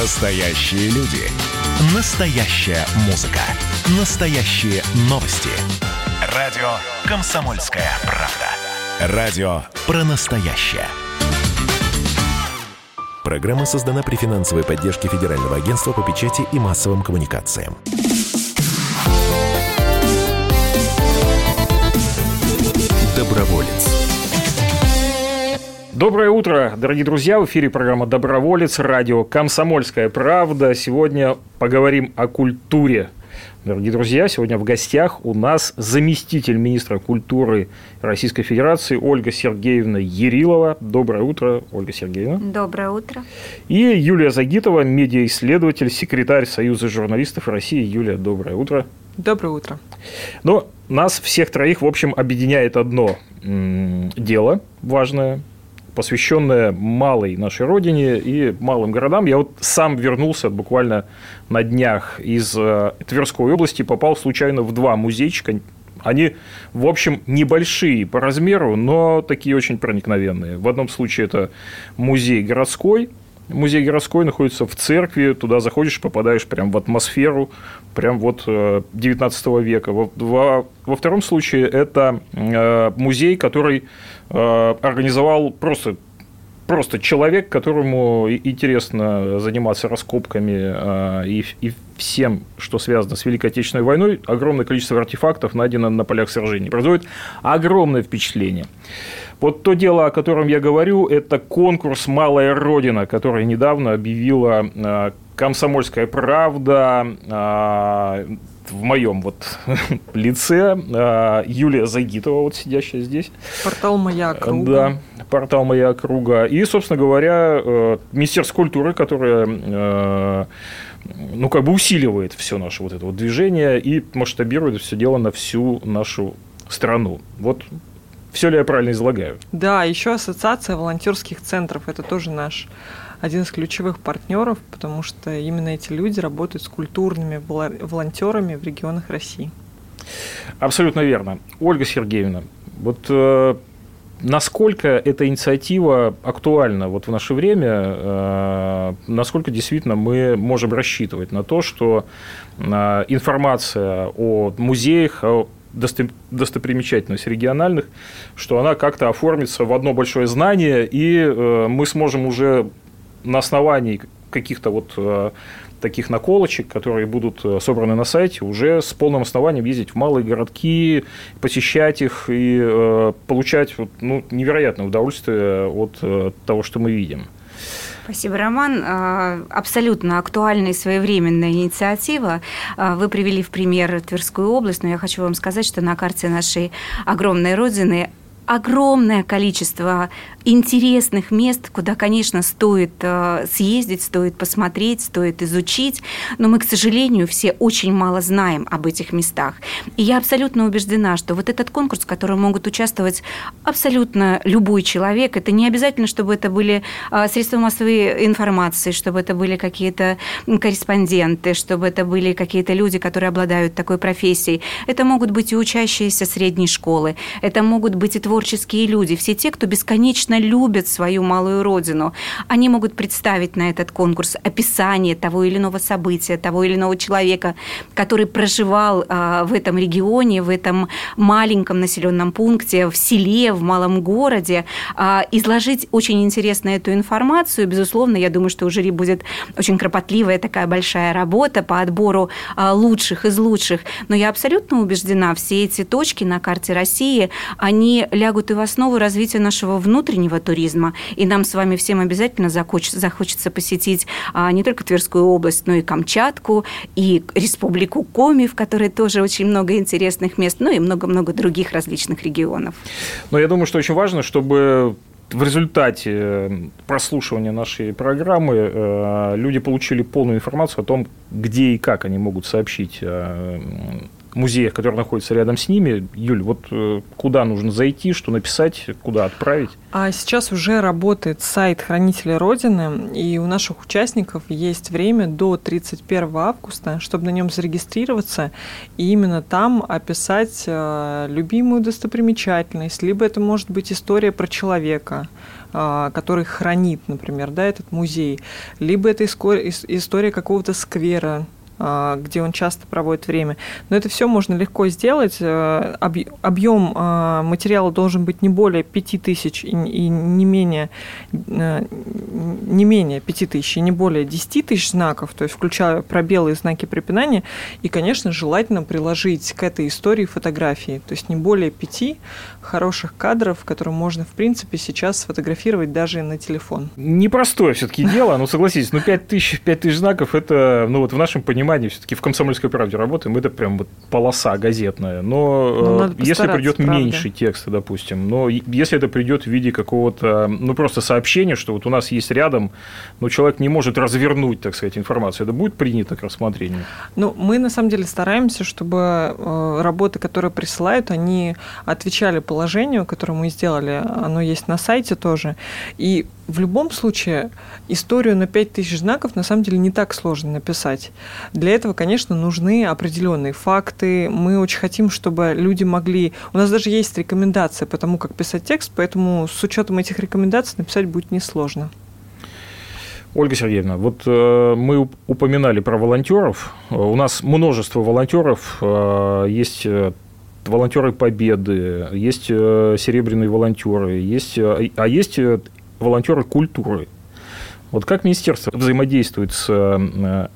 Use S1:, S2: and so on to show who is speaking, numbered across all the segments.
S1: Настоящие люди. Настоящая музыка. Настоящие новости. Радио «Комсомольская правда». Радио про настоящее. Программа создана при финансовой поддержке Федерального агентства по печати и массовым коммуникациям. Доброволец.
S2: Доброе утро, дорогие друзья! В эфире программа «Доброволец», радио «Комсомольская правда». Сегодня поговорим о культуре. Дорогие друзья, сегодня в гостях у нас заместитель министра культуры Российской Федерации Ольга Сергеевна Ерилова. Доброе утро, Ольга Сергеевна.
S3: Доброе утро.
S2: И Юлия Загитова, медиаисследователь, секретарь Союза журналистов России. Юлия, доброе утро.
S4: Доброе утро.
S2: Но нас всех троих, в общем, объединяет одно дело важное – посвященная малой нашей родине и малым городам. Я вот сам вернулся буквально на днях из э, Тверской области, попал случайно в два музейчика. Они, в общем, небольшие по размеру, но такие очень проникновенные. В одном случае это музей городской, Музей городской находится в церкви, туда заходишь, попадаешь прям в атмосферу, прям вот 19 э, века. Во, во, во втором случае это э, музей, который э, организовал просто просто человек, которому интересно заниматься раскопками и, и всем, что связано с Великой Отечественной войной, огромное количество артефактов найдено на полях сражений. Производит огромное впечатление. Вот то дело, о котором я говорю, это конкурс «Малая Родина», который недавно объявила э, «Комсомольская правда», э, в моем вот лице э, Юлия Загитова, вот сидящая здесь.
S4: Портал «Моя округа».
S2: Да, портал «Моя округа». И, собственно говоря, Министерство культуры, которое ну, как бы усиливает все наше вот это вот движение и масштабирует все дело на всю нашу страну. Вот все ли я правильно излагаю?
S4: Да, еще ассоциация волонтерских центров. Это тоже наш один из ключевых партнеров, потому что именно эти люди работают с культурными волонтерами в регионах России.
S2: Абсолютно верно. Ольга Сергеевна, вот э, насколько эта инициатива актуальна вот в наше время, э, насколько действительно мы можем рассчитывать на то, что э, информация о музеях, о достопримечательность региональных, что она как-то оформится в одно большое знание, и э, мы сможем уже на основании каких-то вот э, таких наколочек, которые будут э, собраны на сайте, уже с полным основанием ездить в малые городки, посещать их и получать ну, невероятное удовольствие от того, что мы видим.
S3: Спасибо, Роман. А, абсолютно актуальная и своевременная инициатива. А, вы привели в пример Тверскую область, но я хочу вам сказать, что на карте нашей огромной родины огромное количество интересных мест, куда, конечно, стоит э, съездить, стоит посмотреть, стоит изучить, но мы, к сожалению, все очень мало знаем об этих местах. И я абсолютно убеждена, что вот этот конкурс, в котором могут участвовать абсолютно любой человек, это не обязательно, чтобы это были э, средства массовой информации, чтобы это были какие-то корреспонденты, чтобы это были какие-то люди, которые обладают такой профессией. Это могут быть и учащиеся средней школы, это могут быть и творческие творческие люди, все те, кто бесконечно любят свою малую родину, они могут представить на этот конкурс описание того или иного события, того или иного человека, который проживал а, в этом регионе, в этом маленьком населенном пункте, в селе, в малом городе, а, изложить очень интересно эту информацию. Безусловно, я думаю, что у жюри будет очень кропотливая такая большая работа по отбору а, лучших из лучших. Но я абсолютно убеждена, все эти точки на карте России, они лягут лягут и в основу развития нашего внутреннего туризма. И нам с вами всем обязательно захочется посетить а, не только Тверскую область, но и Камчатку, и Республику Коми, в которой тоже очень много интересных мест, ну и много-много других различных регионов.
S2: Но я думаю, что очень важно, чтобы в результате э, прослушивания нашей программы э, люди получили полную информацию о том, где и как они могут сообщить э, музеях, которые находятся рядом с ними. Юль, вот э, куда нужно зайти, что написать, куда отправить?
S4: А сейчас уже работает сайт Хранителя Родины, и у наших участников есть время до 31 августа, чтобы на нем зарегистрироваться и именно там описать э, любимую достопримечательность, либо это может быть история про человека, э, который хранит, например, да, этот музей, либо это история какого-то сквера, где он часто проводит время. Но это все можно легко сделать. Э, объем а, материала должен быть не более 5000 и не менее, э, не менее 5000 и не более 10 тысяч знаков, то есть включая пробелы и знаки препинания. И, конечно, желательно приложить к этой истории фотографии. То есть не более 5 хороших кадров, которые можно, в принципе, сейчас сфотографировать даже на телефон.
S2: Непростое все-таки дело, ну согласитесь, ну 5 тысяч, 5 тысяч знаков, это, ну вот в нашем понимании все-таки в комсомольской правде работаем, это прям вот полоса газетная. Но ну, э, если придет правда. меньше текста, допустим, но если это придет в виде какого-то, ну просто сообщения, что вот у нас есть рядом, но человек не может развернуть, так сказать, информацию, это будет принято к рассмотрению?
S4: Ну, мы на самом деле стараемся, чтобы э, работы, которые присылают, они отвечали положению, которое мы сделали, оно есть на сайте тоже. И в любом случае историю на 5000 знаков на самом деле не так сложно написать. Для этого, конечно, нужны определенные факты. Мы очень хотим, чтобы люди могли... У нас даже есть рекомендация по тому, как писать текст, поэтому с учетом этих рекомендаций написать будет несложно.
S2: Ольга Сергеевна, вот э, мы упоминали про волонтеров. У нас множество волонтеров. Э, есть э, волонтеры Победы, есть э, серебряные волонтеры, есть, э, а есть волонтеры культуры. Вот как министерство взаимодействует с э,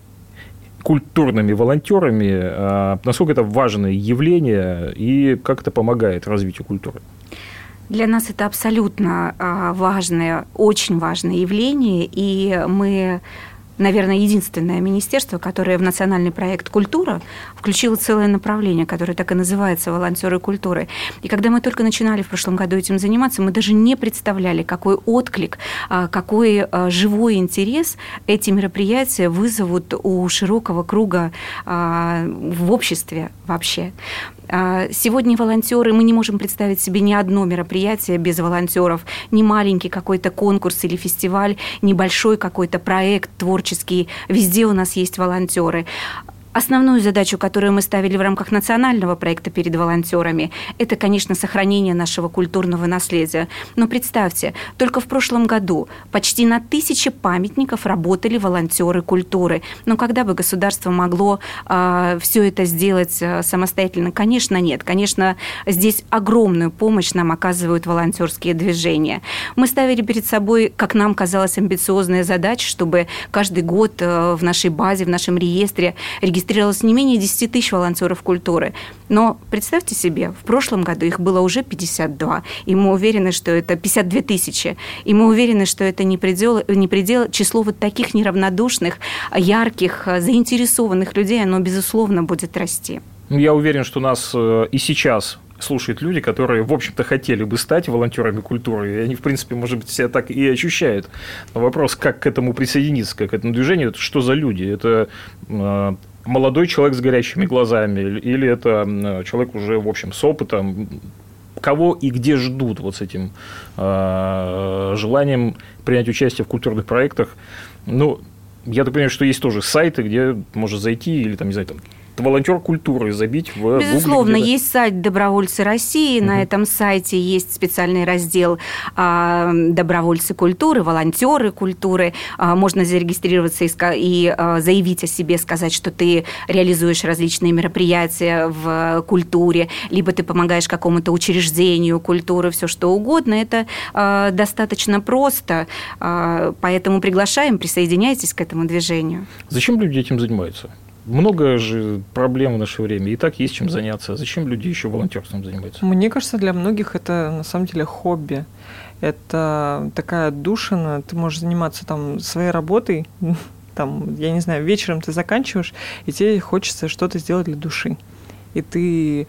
S2: культурными волонтерами, э, насколько это важное явление и как это помогает развитию культуры?
S3: Для нас это абсолютно э, важное, очень важное явление, и мы наверное, единственное министерство, которое в национальный проект «Культура» включило целое направление, которое так и называется «Волонтеры культуры». И когда мы только начинали в прошлом году этим заниматься, мы даже не представляли, какой отклик, а, какой а, живой интерес эти мероприятия вызовут у широкого круга а, в обществе вообще. А, сегодня волонтеры, мы не можем представить себе ни одно мероприятие без волонтеров, ни маленький какой-то конкурс или фестиваль, небольшой какой-то проект творческий. Везде у нас есть волонтеры. Основную задачу, которую мы ставили в рамках национального проекта перед волонтерами, это, конечно, сохранение нашего культурного наследия. Но представьте, только в прошлом году почти на тысячи памятников работали волонтеры культуры. Но когда бы государство могло э, а, все это сделать э, самостоятельно? Конечно, нет. Конечно, здесь огромную помощь нам оказывают волонтерские движения. Мы ставили перед собой, как нам казалось, амбициозная задача, чтобы каждый год э, в нашей базе, в нашем реестре регистрировать регистрировалось не менее 10 тысяч волонтеров культуры. Но представьте себе, в прошлом году их было уже 52, и мы уверены, что это 52 тысячи, и мы уверены, что это не предел, не предел число вот таких неравнодушных, ярких, заинтересованных людей, оно, безусловно, будет расти.
S2: Ну, я уверен, что нас э, и сейчас слушают люди, которые, в общем-то, хотели бы стать волонтерами культуры, и они, в принципе, может быть, себя так и ощущают. Но вопрос, как к этому присоединиться, как к этому движению, это что за люди? Это э, молодой человек с горящими глазами, или это человек уже, в общем, с опытом, кого и где ждут вот с этим э, желанием принять участие в культурных проектах. Ну, я так понимаю, что есть тоже сайты, где можно зайти или там, не знаю, там волонтер культуры забить в
S3: Безусловно, Google, есть сайт Добровольцы России. Угу. На этом сайте есть специальный раздел а, Добровольцы культуры, волонтеры культуры. А, можно зарегистрироваться и а, заявить о себе, сказать, что ты реализуешь различные мероприятия в культуре, либо ты помогаешь какому-то учреждению культуры, все что угодно. Это достаточно просто. Поэтому приглашаем, присоединяйтесь к этому движению.
S2: Зачем люди этим занимаются? Много же проблем в наше время, и так есть чем заняться. Зачем люди еще волонтерством занимаются?
S4: Мне кажется, для многих это на самом деле хобби. Это такая душина, ты можешь заниматься там своей работой, там, я не знаю, вечером ты заканчиваешь, и тебе хочется что-то сделать для души. И ты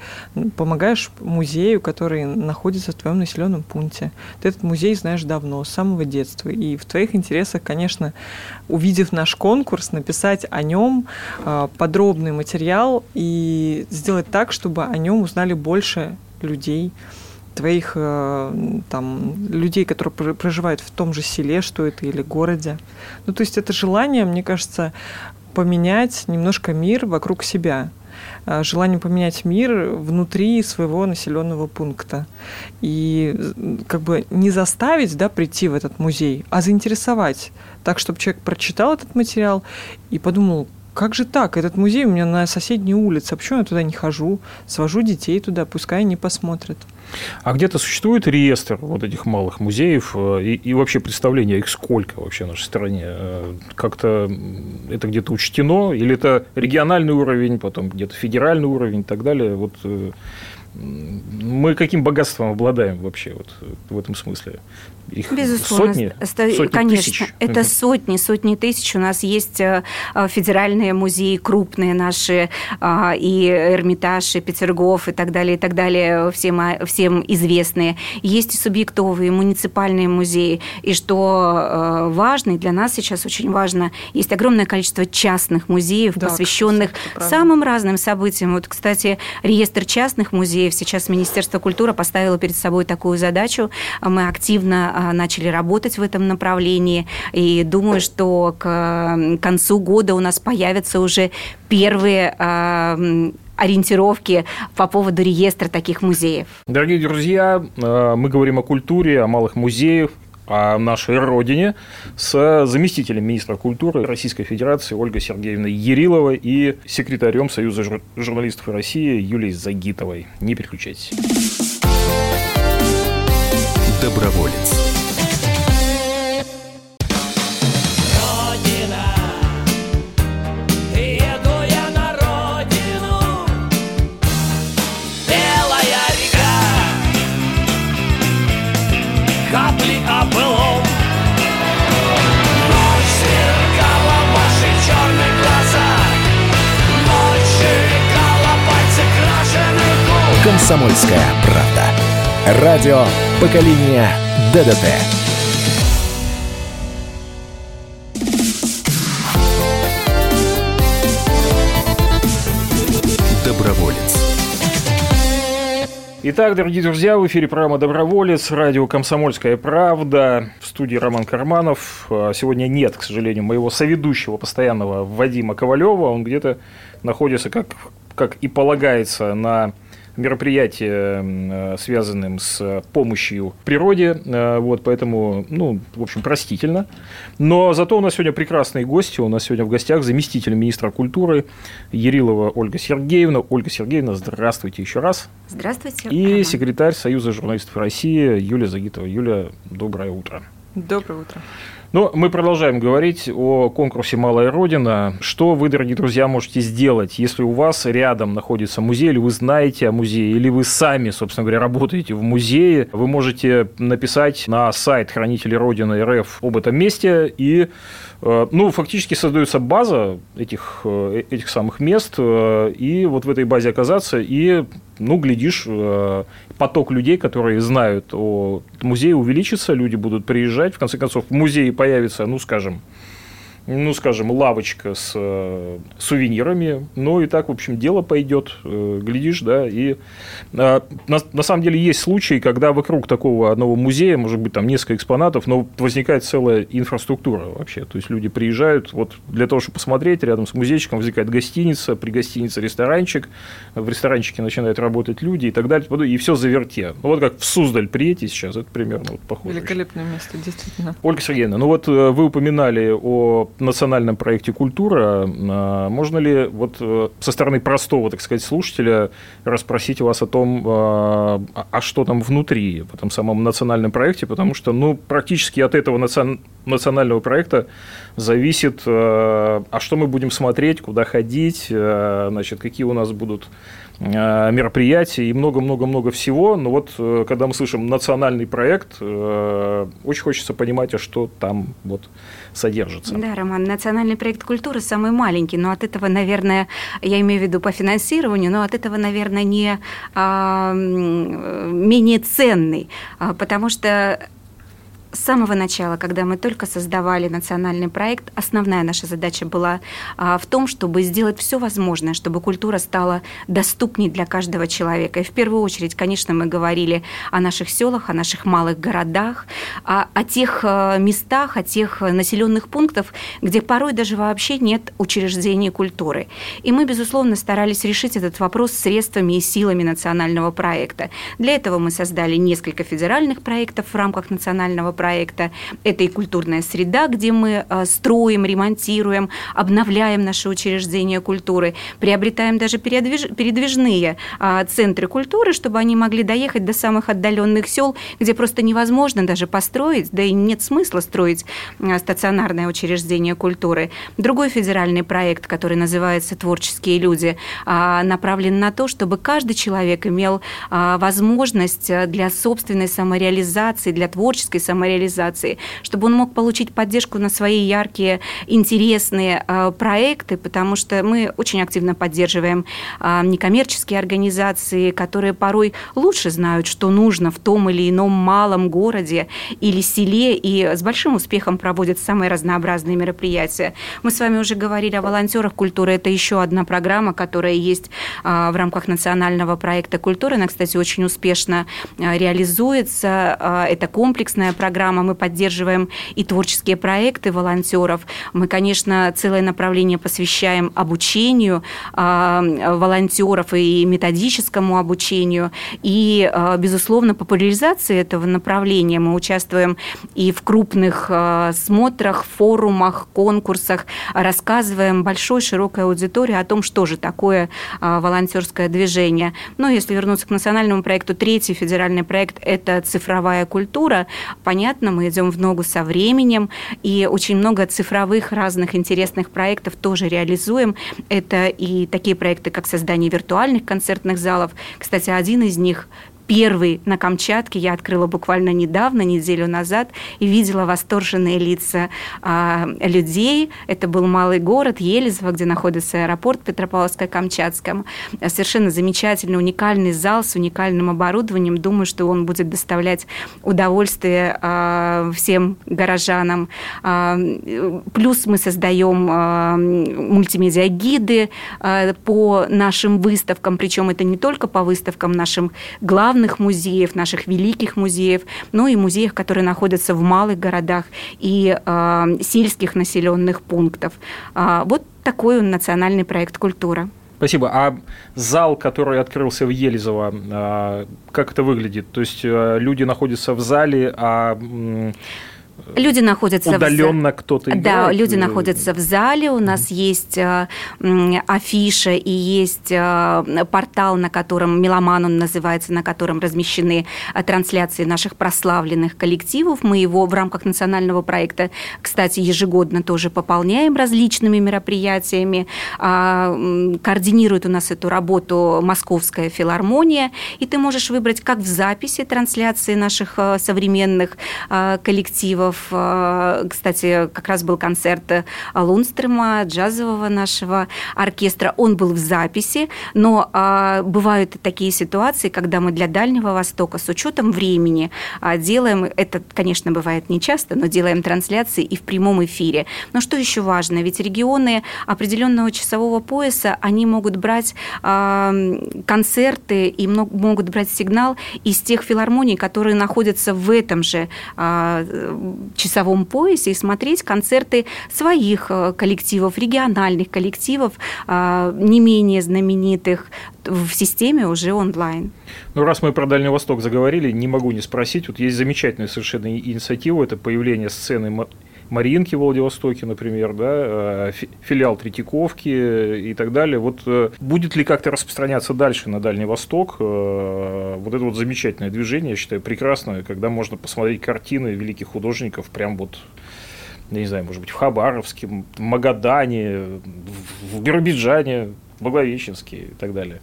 S4: помогаешь музею, который находится в твоем населенном пункте. Ты этот музей знаешь давно, с самого детства, и в твоих интересах, конечно, увидев наш конкурс, написать о нем а, подробный материал и сделать так, чтобы о нем узнали больше людей, твоих э, там людей, которые проживают в том же селе, что это, или городе. Ну, то есть это желание, мне кажется, поменять немножко мир вокруг себя э, желание поменять мир внутри своего населенного пункта. И как бы не заставить да, прийти в этот музей, а заинтересовать. Так, чтобы человек прочитал этот материал и подумал, как же так? Этот музей у меня на соседней улице. А почему я туда не хожу? Свожу детей туда, пускай они посмотрят.
S2: А где-то существует реестр вот этих малых музеев э, и, и вообще представление, их сколько вообще в нашей стране? Э, как-то это где-то учтено? Или это региональный уровень, потом где-то федеральный уровень и так далее? Вот э, мы каким богатством обладаем вообще вот в этом смысле?
S3: Их Безусловно, сотни, сотни конечно, тысяч. это сотни, сотни тысяч. У нас есть э, э, федеральные музеи крупные наши, а, и Эрмитаж, и Петергоф, и так далее, и так далее, всем, а, всем известные. Есть и субъектовые, муниципальные музеи. И что э, важно, и для нас сейчас очень важно, есть огромное количество частных музеев, да, посвященных самым разным событиям. Вот, кстати, реестр частных музеев сейчас Министерство культуры поставило перед собой такую задачу. Мы активно а, начали работать в этом направлении. И думаю, что к концу года у нас появятся уже первые а, ориентировки по поводу реестра таких музеев.
S2: Дорогие друзья, а, мы говорим о культуре, о малых музеях, о нашей родине с заместителем министра культуры Российской Федерации Ольгой Сергеевной Ериловой и секретарем Союза журналистов России Юлией Загитовой. Не переключайтесь.
S1: Доброволец. «Комсомольская правда». Радио поколения ДДТ».
S2: Итак, дорогие друзья, в эфире программа «Доброволец», радио «Комсомольская правда», в студии Роман Карманов. А, сегодня нет, к сожалению, моего соведущего постоянного Вадима Ковалева. Он где-то находится, как, как и полагается, на мероприятия, э, связанным с помощью природе, э, вот, поэтому, ну, в общем, простительно. Но зато у нас сегодня прекрасные гости, у нас сегодня в гостях заместитель министра культуры Ерилова Ольга Сергеевна. Ольга Сергеевна, здравствуйте еще раз.
S3: Здравствуйте.
S2: И Роман. секретарь Союза журналистов России Юлия Загитова. Юля, доброе утро.
S4: Доброе утро.
S2: Но мы продолжаем говорить о конкурсе «Малая Родина». Что вы, дорогие друзья, можете сделать, если у вас рядом находится музей, или вы знаете о музее, или вы сами, собственно говоря, работаете в музее, вы можете написать на сайт Хранителей Родины РФ об этом месте и ну, фактически создается база этих, э, этих самых мест, э, и вот в этой базе оказаться, и, ну, глядишь, поток людей, которые знают о музее, увеличится, люди будут приезжать, в конце концов, в музее появится, ну, скажем, ну, скажем, лавочка с э, сувенирами. Ну, и так, в общем, дело пойдет, э, глядишь, да. И э, на, на самом деле есть случаи, когда вокруг такого одного музея, может быть, там несколько экспонатов, но возникает целая инфраструктура вообще. То есть люди приезжают вот для того, чтобы посмотреть, рядом с музейчиком возникает гостиница, при гостинице ресторанчик, в ресторанчике начинают работать люди и так далее, и все заверте. Ну, вот как в Суздаль приедете сейчас, это примерно вот похоже.
S4: Великолепное место, действительно.
S2: Ольга Сергеевна, ну вот э, вы упоминали о национальном проекте «Культура». А, можно ли вот э, со стороны простого, так сказать, слушателя расспросить вас о том, а, а что там внутри в этом самом национальном проекте, потому что ну, практически от этого национального проекта зависит, а что мы будем смотреть, куда ходить, значит, какие у нас будут Э, мероприятий и много-много-много всего. Но вот э, когда мы слышим национальный проект, э, очень хочется понимать, а что там вот содержится.
S3: Да, Роман, национальный проект культуры самый маленький, но от этого, наверное, я имею в виду по финансированию, но от этого, наверное, не а, менее ценный, а, потому что с самого начала, когда мы только создавали национальный проект, основная наша задача была а, в том, чтобы сделать все возможное, чтобы культура стала доступней для каждого человека. И в первую очередь, конечно, мы говорили о наших селах, о наших малых городах, о, о тех а, местах, о тех населенных пунктах, где порой даже вообще нет учреждений культуры. И мы, безусловно, старались решить этот вопрос средствами и силами национального проекта. Для этого мы создали несколько федеральных проектов в рамках национального проекта проекта. Это и культурная среда, где мы э, строим, ремонтируем, обновляем наши учреждения культуры, приобретаем даже передвижные а, центры культуры, чтобы они могли доехать до самых отдаленных сел, где просто невозможно даже построить, да и нет смысла строить стационарное учреждение культуры. Другой федеральный проект, который называется «Творческие люди», а, направлен на то, чтобы каждый человек имел а, возможность э, для собственной самореализации, для творческой самореализации реализации, чтобы он мог получить поддержку на свои яркие, интересные э, проекты, потому что мы очень активно поддерживаем э, некоммерческие организации, которые порой лучше знают, что нужно в том или ином малом городе или селе, и с большим успехом проводят самые разнообразные мероприятия. Мы с вами уже говорили о волонтерах культуры. Это еще одна программа, которая есть э, в рамках национального проекта культуры. Она, кстати, очень успешно реализуется. Это комплексная программа программа, мы поддерживаем и творческие проекты волонтеров. Мы, конечно, целое направление посвящаем обучению э, волонтеров и методическому обучению. И, э, безусловно, популяризации этого направления мы участвуем и в крупных э, смотрах, форумах, конкурсах, рассказываем большой, широкой аудитории о том, что же такое волонтерское движение. Но если вернуться к национальному проекту, третий федеральный проект – это цифровая культура. Понятно, понятно, мы идем в ногу со временем, и очень много цифровых разных интересных проектов тоже реализуем. Это и такие проекты, как создание виртуальных концертных залов. Кстати, один из них первый на Камчатке я открыла буквально недавно, неделю назад, и видела восторженные лица а, людей. Это был малый город Елизово, где находится аэропорт Петропавловско-Камчатском. Совершенно замечательный, уникальный зал с уникальным оборудованием. Думаю, что он будет доставлять удовольствие а, всем горожанам. А, плюс мы создаем а, мультимедиа-гиды а, по нашим выставкам, причем это не только по выставкам нашим главным главных музеев, наших великих музеев, но и музеев, которые находятся в малых городах и э, сельских населенных пунктов. Э, вот такой национальный проект «Культура».
S2: Спасибо. А зал, который открылся в Елизово, а, как это выглядит? То есть люди находятся в зале, а
S3: Люди находятся
S2: удаленно в... кто-то играет.
S3: Да, люди находятся в зале. У нас mm-hmm. есть э, афиша и есть э, портал, на котором Меломан он называется, на котором размещены э, трансляции наших прославленных коллективов. Мы его в рамках национального проекта, кстати, ежегодно тоже пополняем различными мероприятиями. Э, координирует у нас эту работу Московская филармония, и ты можешь выбрать как в записи трансляции наших э, современных э, коллективов коллективов. Э, кстати, как раз был концерт э, Лунстрема, джазового нашего оркестра. Он был в записи, но э, бывают такие ситуации, когда мы для Дальнего Востока с учетом времени делаем, это, конечно, бывает нечасто, но делаем трансляции и в прямом эфире. Но что еще важно? Ведь регионы определенного часового пояса, они могут брать концерты и могут брать сигнал из тех филармоний, которые находятся в этом же часовом поясе и смотреть концерты своих э, коллективов, региональных коллективов, э, не менее знаменитых в системе уже онлайн.
S2: Ну, раз мы про Дальний Восток заговорили, не могу не спросить. Вот есть замечательная совершенно инициатива, это появление сцены Мариинки в Владивостоке, например, да, э, филиал Третьяковки и так далее. Вот будет ли как-то распространяться дальше на Дальний Восток вот это вот замечательное движение, я считаю, прекрасное, когда можно посмотреть картины великих художников прям вот не знаю, может быть, в Хабаровске, в Магадане, в Биробиджане, в Благовещенске и так далее.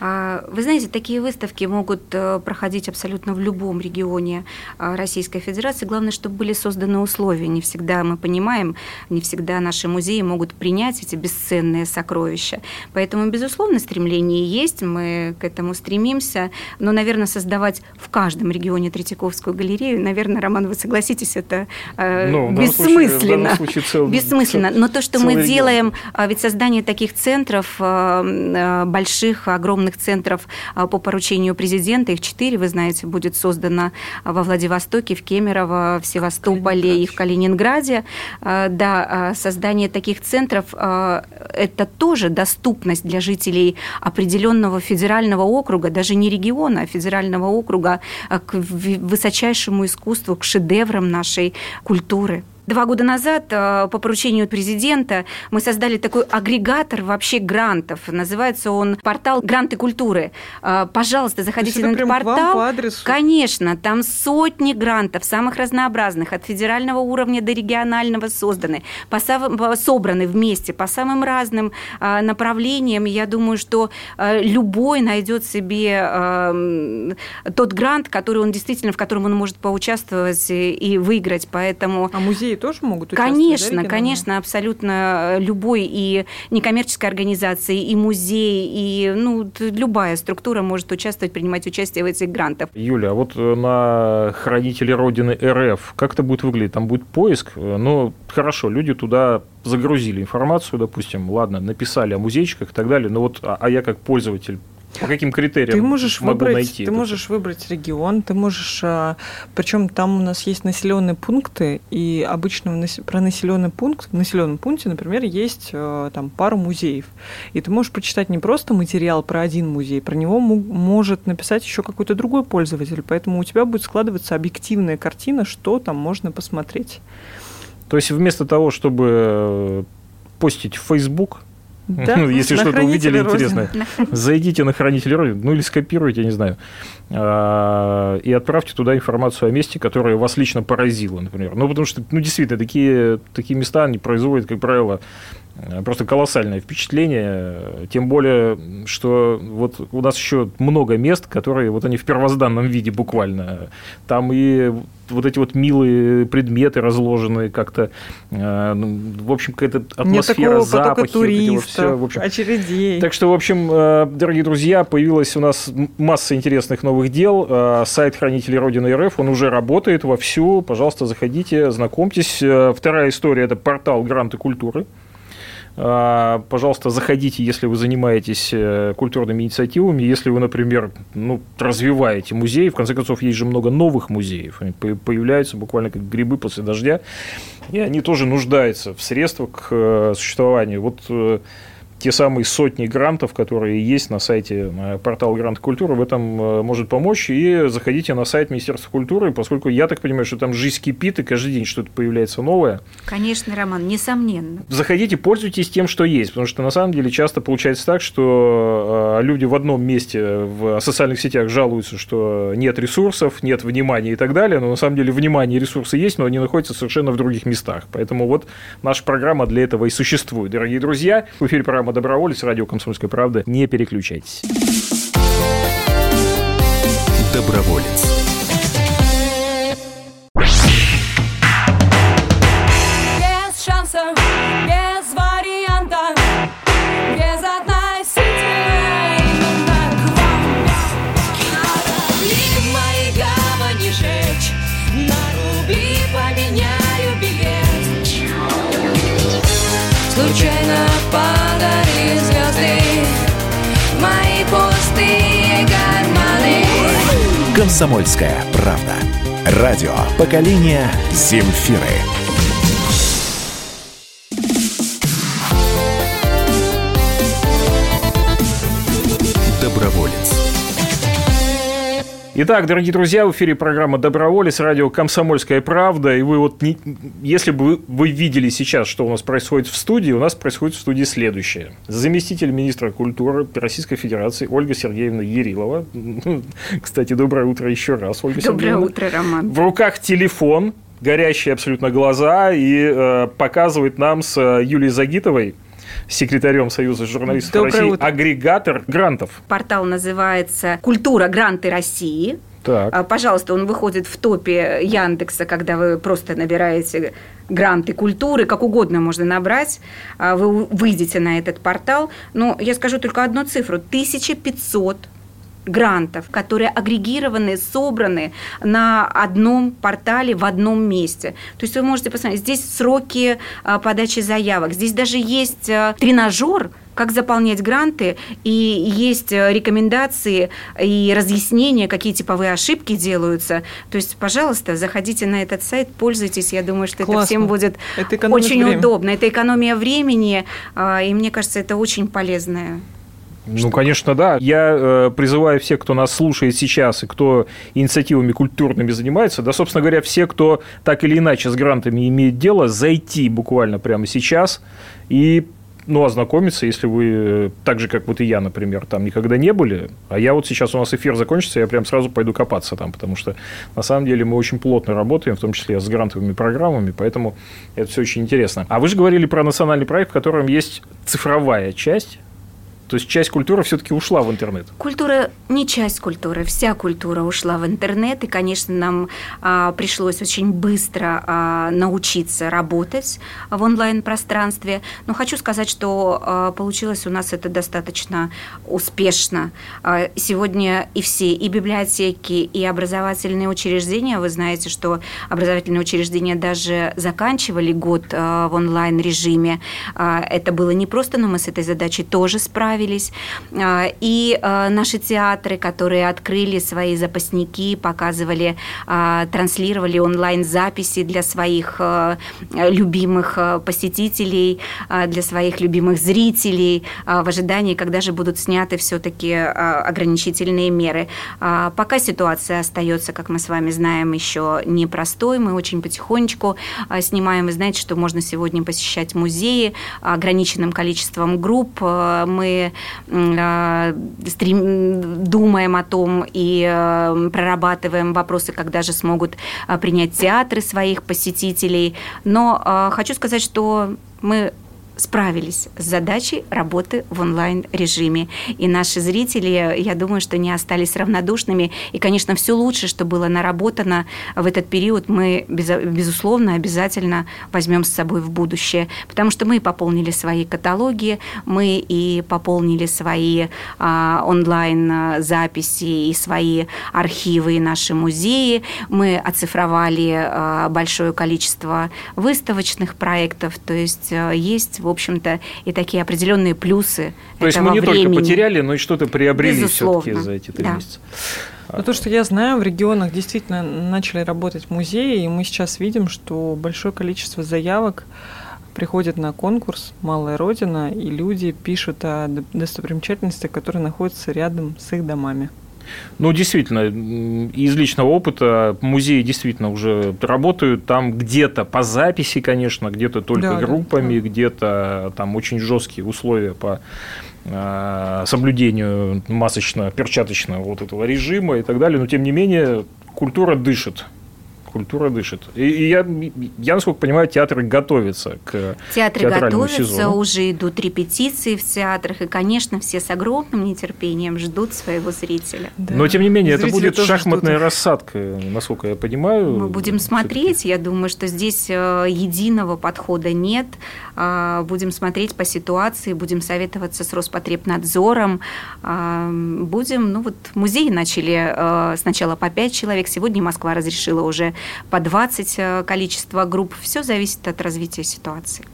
S3: А, вы знаете, такие выставки могут э, проходить абсолютно в любом регионе а, Российской Федерации. Главное, чтобы были созданы условия. Не всегда мы понимаем, не всегда наши музеи могут принять эти бесценные сокровища. Поэтому, безусловно, стремление есть, мы к этому стремимся. Но, наверное, создавать в каждом регионе Третьяковскую галерею, наверное, Роман, вы согласитесь, это э, ну, бессмысленно. Случае, цел, бессмысленно. Но то, что мы делаем, а, ведь создание таких центров больших, огромных огромных центров а, по поручению президента. Их четыре, вы знаете, будет создано во Владивостоке, в Кемерово, в Севастополе и в Калининграде. А, да, а, создание таких центров – это тоже доступность для жителей определенного федерального округа, даже не региона, а федерального округа к высочайшему искусству, к шедеврам нашей культуры. Два года назад э, по поручению президента мы создали такой агрегатор вообще грантов. Называется он портал «Гранты культуры». Э, пожалуйста, заходите на этот портал.
S4: по адресу?
S3: Конечно, там сотни грантов, самых разнообразных, от федерального уровня до регионального созданы, по, собраны вместе по самым разным э, направлениям. Я думаю, что любой найдет себе тот грант, который он действительно, в котором он может поучаствовать и выиграть. Поэтому...
S4: А музей музеи тоже могут участвовать?
S3: Конечно, да, конечно, абсолютно любой и некоммерческой организации, и музей, и ну, любая структура может участвовать, принимать участие в этих грантах.
S2: Юля, а вот э, на хранители Родины РФ, как это будет выглядеть? Там будет поиск? Э, ну, хорошо, люди туда загрузили информацию, допустим, ладно, написали о музейчиках и так далее, но вот, а, а я как пользователь по каким критериям
S4: ты можешь
S2: могу
S4: выбрать,
S2: найти?
S4: Ты можешь выбрать регион, ты можешь, а, причем там у нас есть населенные пункты, и обычно про населенный пункт, в населенном пункте, например, есть а, там пару музеев, и ты можешь прочитать не просто материал про один музей, про него может написать еще какой-то другой пользователь, поэтому у тебя будет складываться объективная картина, что там можно посмотреть.
S2: То есть вместо того, чтобы э, постить в Facebook,
S4: да,
S2: ну, если что-то увидели интересное, зайдите на хранитель Родины, ну или скопируйте, я не знаю, а, и отправьте туда информацию о месте, которое вас лично поразило, например. Ну, потому что, ну, действительно, такие, такие места, они производят, как правило, просто колоссальное впечатление, тем более, что вот у нас еще много мест, которые вот они в первозданном виде буквально. Там и вот эти вот милые предметы разложенные как-то, э, ну, в общем, какая-то атмосфера,
S4: Нет
S2: запахи.
S4: туристов, вот все, в общем. очередей.
S2: Так что, в общем, э, дорогие друзья, появилась у нас масса интересных новых дел. Сайт Хранителей Родины РФ, он уже работает вовсю. Пожалуйста, заходите, знакомьтесь. Вторая история – это портал Гранты культуры. А, пожалуйста, заходите, если вы занимаетесь э, культурными инициативами, если вы, например, ну, развиваете музей. В конце концов, есть же много новых музеев. Они появляются буквально как грибы после дождя. И они тоже нуждаются в средствах к э, существованию. Вот э, те самые сотни грантов, которые есть на сайте на портал Грант Культуры, в этом э, может помочь. И заходите на сайт Министерства культуры, поскольку я так понимаю, что там жизнь кипит, и каждый день что-то появляется новое.
S3: Конечно, Роман, несомненно.
S2: Заходите, пользуйтесь тем, что есть, потому что на самом деле часто получается так, что э, люди в одном месте в социальных сетях жалуются, что нет ресурсов, нет внимания и так далее, но на самом деле внимание и ресурсы есть, но они находятся совершенно в других местах. Поэтому вот наша программа для этого и существует. Дорогие друзья, в эфире программа Доброволец, радио «Комсомольская правда». Не переключайтесь.
S1: Доброволец. Комсомольская правда. Радио поколения Земфиры.
S2: Итак, дорогие друзья, в эфире программа «Доброволец», радио «Комсомольская правда». И вы вот, не, если бы вы, вы видели сейчас, что у нас происходит в студии, у нас происходит в студии следующее. Заместитель министра культуры Российской Федерации Ольга Сергеевна Ерилова. Кстати, доброе утро еще раз, Ольга
S3: доброе
S2: Сергеевна.
S3: Доброе утро, Роман.
S2: В руках телефон, горящие абсолютно глаза и э, показывает нам с э, Юлией Загитовой, секретарем Союза журналистов
S4: Доброе
S2: России,
S4: утро.
S2: агрегатор грантов.
S3: Портал называется «Культура. Гранты России».
S2: Так.
S3: А, Пожалуйста, он выходит в топе Яндекса, когда вы просто набираете гранты культуры, как угодно можно набрать. А, Вы выйдете на этот портал. Но я скажу только одну цифру. 1500 грантов, которые агрегированы, собраны на одном портале в одном месте. То есть вы можете посмотреть, здесь сроки а, подачи заявок, здесь даже есть а, тренажер, как заполнять гранты, и есть э, рекомендации и разъяснения, какие типовые ошибки делаются. То есть, пожалуйста, заходите на этот сайт, пользуйтесь. Я думаю, что это
S4: Классно.
S3: всем будет
S4: Это
S3: очень
S4: время.
S3: удобно. Это экономия времени, а, и мне кажется, это очень полезное.
S2: Ну, конечно, да. Я э, призываю всех, кто нас слушает сейчас и кто инициативами культурными занимается, да, собственно говоря, все, кто так или иначе с грантами имеет дело, зайти буквально прямо сейчас и ну, ознакомиться, если вы, э, так же, как вот и я, например, там никогда не были, а я вот сейчас у нас эфир закончится, я прям сразу пойду копаться там, потому что на самом деле мы очень плотно работаем, в том числе с грантовыми программами, поэтому это все очень интересно. А вы же говорили про национальный проект, в котором есть цифровая часть, то есть часть культуры все-таки ушла в интернет.
S3: Культура не часть культуры, вся культура ушла в интернет, и, конечно, нам а, пришлось очень быстро а, научиться работать в онлайн-пространстве. Но хочу сказать, что а, получилось у нас это достаточно успешно. А, сегодня и все, и библиотеки, и образовательные учреждения, вы знаете, что образовательные учреждения даже заканчивали год а, в онлайн-режиме. А, это было не просто, но мы с этой задачей тоже справились. А, И а, наши театры, которые открыли свои запасники, показывали, а, транслировали онлайн-записи для своих любимых посетителей, для своих любимых зрителей в ожидании, когда же будут сняты все-таки ограничительные меры. Пока ситуация остается, как мы с вами знаем, еще непростой, мы очень потихонечку снимаем. Вы знаете, что можно сегодня посещать музеи ограниченным количеством групп. Мы думаем о том и а, прорабатываем вопросы, когда же смогут а, принять театры своих посетителей. Но хочу сказать, что мы справились с задачей работы в онлайн-режиме. И наши зрители, я думаю, что не остались равнодушными. И, конечно, все лучшее, что было наработано в этот период, мы, безусловно, обязательно возьмем с собой в будущее. Потому что мы пополнили свои каталоги, мы и пополнили свои а, онлайн-записи и свои архивы и наши музеи. Мы оцифровали а, большое количество выставочных проектов. То есть а, есть, в общем-то, и такие определенные плюсы
S2: То есть
S3: этого
S2: мы не только
S3: времени.
S2: потеряли, но и что-то приобрели
S3: Безусловно,
S2: все-таки за эти три
S3: да.
S2: месяца.
S4: Ну, то, что я знаю, в регионах действительно начали работать музеи, и мы сейчас видим, что большое количество заявок приходит на конкурс «Малая Родина», и люди пишут о д- достопримечательностях, которые находятся рядом с их домами.
S2: Ну, действительно, из личного опыта музеи действительно уже работают там где-то по записи, конечно, где-то только
S4: Да,
S2: группами,
S4: да.
S2: где-то там очень жесткие условия по э, соблюдению масочно-перчаточного вот этого режима и так далее. Но, тем не менее, культура дышит. Культура дышит. И, и я, я, насколько понимаю, театры готовятся к
S3: Театры
S2: театральному
S3: готовятся,
S2: сезону.
S3: уже идут репетиции в театрах, и, конечно, все с огромным нетерпением ждут своего зрителя.
S4: Да.
S2: Но, тем не менее, это
S4: Зрители
S2: будет
S4: тоже
S2: шахматная
S4: ждут
S2: рассадка, насколько я понимаю.
S3: Мы будем смотреть. Я думаю, что здесь э, единого подхода нет. А, Будем смотреть по ситуации, будем советоваться с Роспотребнадзором. А, Будем, ну вот музеи начали э, сначала по 5 человек, сегодня Москва разрешила уже по 20 э, количество групп. Все зависит от развития ситуации.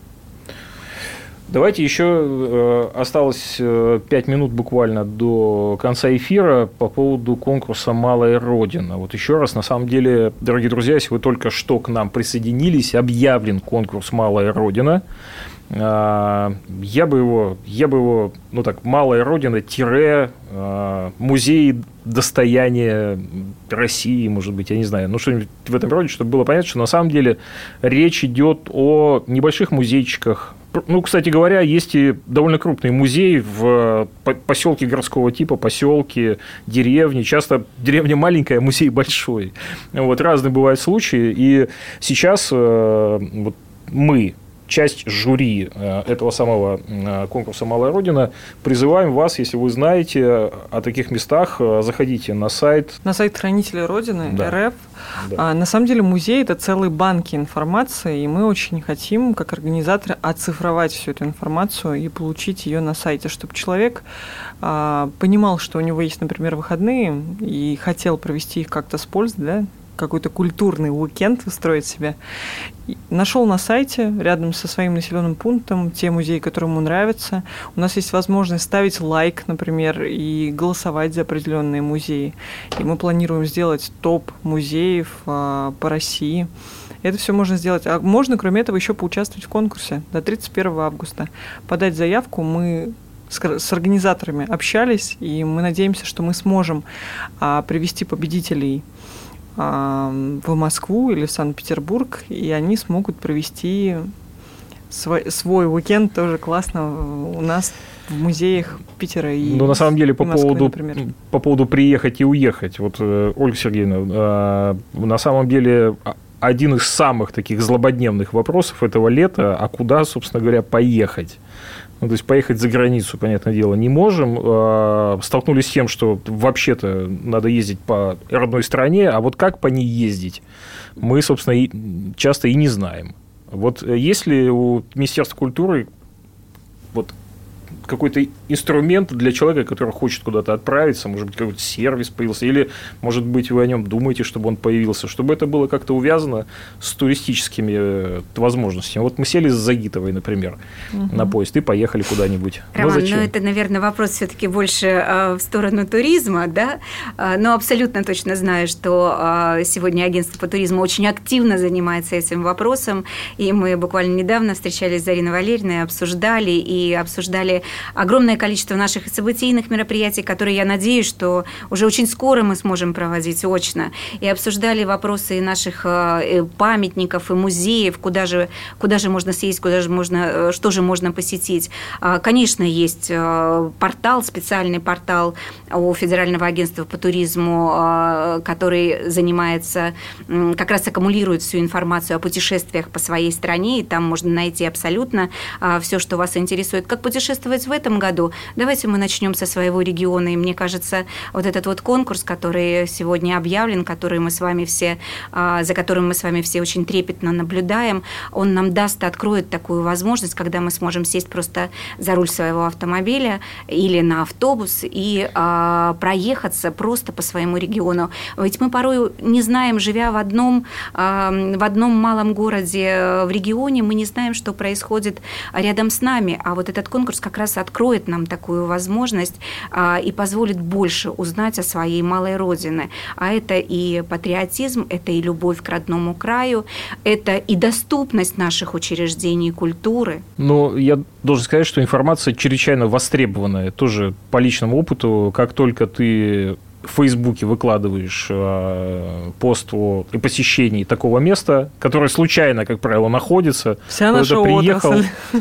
S2: Давайте еще э, осталось 5 минут буквально до конца эфира по поводу конкурса «Малая Родина». Вот еще раз, на самом деле, дорогие друзья, если вы только что к нам присоединились, объявлен конкурс «Малая Родина». А, Я бы его, я бы его, ну так, «Малая Родина» тире а, музей достояния России, может быть, я не знаю, ну что-нибудь в этом роде, чтобы было понятно, что на самом деле речь идет о небольших музейчиках, Ну, кстати говоря, есть и довольно крупный музей в по- поселке городского типа, поселке, деревни. Часто деревня маленькая, а музей большой. Вот разные бывают случаи. И сейчас э, вот мы часть жюри э, этого самого э, конкурса «Малая Родина». Призываем вас, если вы знаете о таких местах, э, заходите на сайт.
S4: На сайт Хранителя Родины,
S2: Да.
S4: РФ.
S2: Да.
S4: А, на самом деле музей – это целые банки информации, и мы очень хотим, как организаторы, оцифровать всю эту информацию и получить ее на сайте, чтобы человек а, понимал, что у него есть, например, выходные, и хотел провести их как-то с пользой, да, какой-то культурный уикенд устроить себе. Нашел на сайте рядом со своим населенным пунктом те музеи, которые ему нравятся. У нас есть возможность ставить лайк, например, и голосовать за определенные музеи. И мы планируем сделать топ музеев а, по России. Это все можно сделать. А можно, кроме этого, еще поучаствовать в конкурсе до 31 августа. Подать заявку мы с организаторами общались, и мы надеемся, что мы сможем а, привести победителей в Москву или в Санкт-Петербург, и они смогут провести свой, свой уикенд тоже классно у нас в музеях Питера и
S2: Ну, на самом деле, по
S4: Москвы,
S2: поводу,
S4: например.
S2: по поводу приехать и уехать. Вот, э, Ольга Сергеевна, э, на самом деле а- один из самых таких злободневных вопросов этого лета, а куда, собственно говоря, поехать? Ну, то есть поехать за границу, понятное дело, не можем. Э, Столкнулись с тем, что вообще-то надо ездить по родной стране, а вот как по ней ездить, мы, собственно, и часто и не знаем. Вот э, есть ли у Министерства культуры вот какой-то инструмент для человека, который хочет куда-то отправиться, может быть, какой-то сервис появился, или, может быть, вы о нем думаете, чтобы он появился, чтобы это было как-то увязано с туристическими э, возможностями. Вот мы сели с Загитовой, например, на поезд и поехали куда-нибудь. Ну,
S3: Роман, ну,
S2: зачем?
S3: это, наверное, вопрос все-таки больше э, в сторону туризма, да? А, но абсолютно точно знаю, что а, сегодня агентство по туризму очень активно занимается этим вопросом, и мы буквально недавно встречались с Зариной Валерьевной, обсуждали и обсуждали огромное количество наших событийных мероприятий, которые, я надеюсь, что уже очень скоро мы сможем проводить очно, и обсуждали вопросы наших э, э, памятников и музеев, куда же, куда же можно съездить, куда же можно, э, что же можно посетить. А, Конечно, есть портал, специальный портал у Федерального агентства по туризму, который занимается, как раз аккумулирует всю информацию о путешествиях по своей стране, и там можно найти абсолютно все, что вас интересует. Как путешествовать в этом году? Давайте мы начнем со своего региона, и мне кажется, вот этот вот конкурс, который сегодня объявлен, который мы с вами все, а, за которым мы с вами все очень трепетно наблюдаем, он нам даст, откроет такую возможность, когда мы сможем сесть просто за руль своего автомобиля или на автобус и а, проехаться просто по своему региону. Ведь мы порой не знаем, живя в одном, а, в одном малом городе э, в регионе, мы не знаем, что происходит рядом с нами. А вот этот конкурс как раз откроет нам такую возможность а, и позволит больше узнать о своей малой родине. А это и патриотизм, это и любовь к родному краю, это и доступность наших учреждений культуры.
S2: Но я должен сказать, что информация чрезвычайно востребованная. Тоже по личному опыту, как только ты в Фейсбуке выкладываешь э, пост о посещении такого места, которое случайно, как правило, находится,
S4: Вся
S2: куда-то приехал,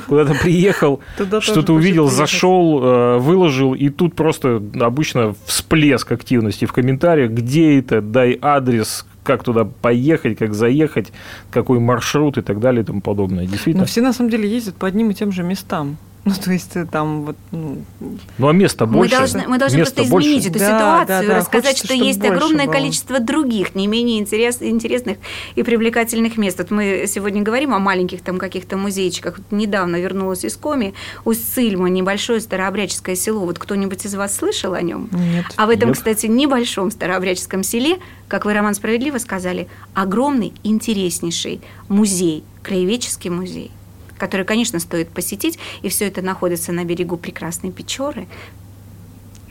S2: куда-то приехал, что-то увидел, зашел, э, выложил, и тут просто обычно всплеск активности в комментариях, где это, дай адрес, как туда поехать, как заехать, какой маршрут и так далее и тому подобное. Действительно.
S4: Но все на самом деле ездят по одним и тем же местам. Ну, то есть э, там вот, ну,
S2: Ну а места
S3: Мы
S2: больше.
S3: должны, мы должны
S2: места
S3: просто
S2: больше.
S3: изменить эту
S4: Да,
S3: ситуацию,
S4: да, да.
S3: рассказать,
S4: Хочется,
S3: что есть огромное
S4: было.
S3: количество других, не менее интерес, интересных и привлекательных мест. Вот мы сегодня говорим о маленьких там каких-то музейчиках. Вот недавно вернулась из Коми, Усть-Цильма, небольшое старообрядческое село. Вот кто-нибудь из вас слышал о нем?
S4: нет.
S3: А в этом,
S2: Нет.
S3: кстати, небольшом старообрядческом селе, как вы, Роман, справедливо сказали, огромный, интереснейший музей, краеведческий музей, который, конечно, стоит посетить, и все это находится на берегу прекрасной Печоры.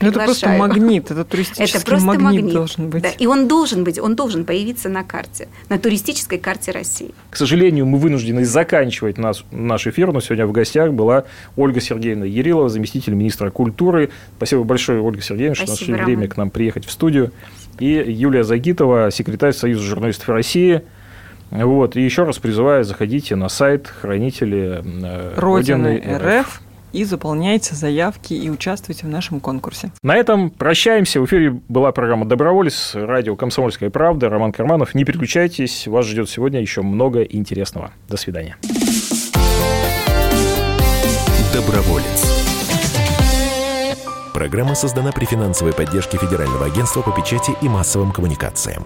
S4: Ну, это просто магнит, это туристический
S3: Это просто
S4: магнит,
S3: магнит.
S4: должен быть.
S3: Да, и он должен быть, он должен появиться на карте, на туристической карте России.
S2: К сожалению, мы вынуждены заканчивать нас, наш эфир, но сегодня в гостях была Ольга Сергеевна Ярилова, заместитель министра культуры. Спасибо большое, Ольга Сергеевна, что
S3: Спасибо,
S2: нашли время
S3: Роман.
S2: к нам приехать в студию. И Юлия Загитова, секретарь Союза журналистов России. Вот. И еще раз призываю, заходите на сайт хранители э,
S4: Родины РФ и заполняйте заявки и участвуйте в нашем конкурсе.
S2: На этом прощаемся. В эфире была программа «Доброволец», радио «Комсомольская правда», Роман Карманов. Не переключайтесь, вас ждет сегодня еще много интересного. До свидания.
S5: Доброволец. Программа создана при финансовой поддержке Федерального агентства по печати и массовым коммуникациям.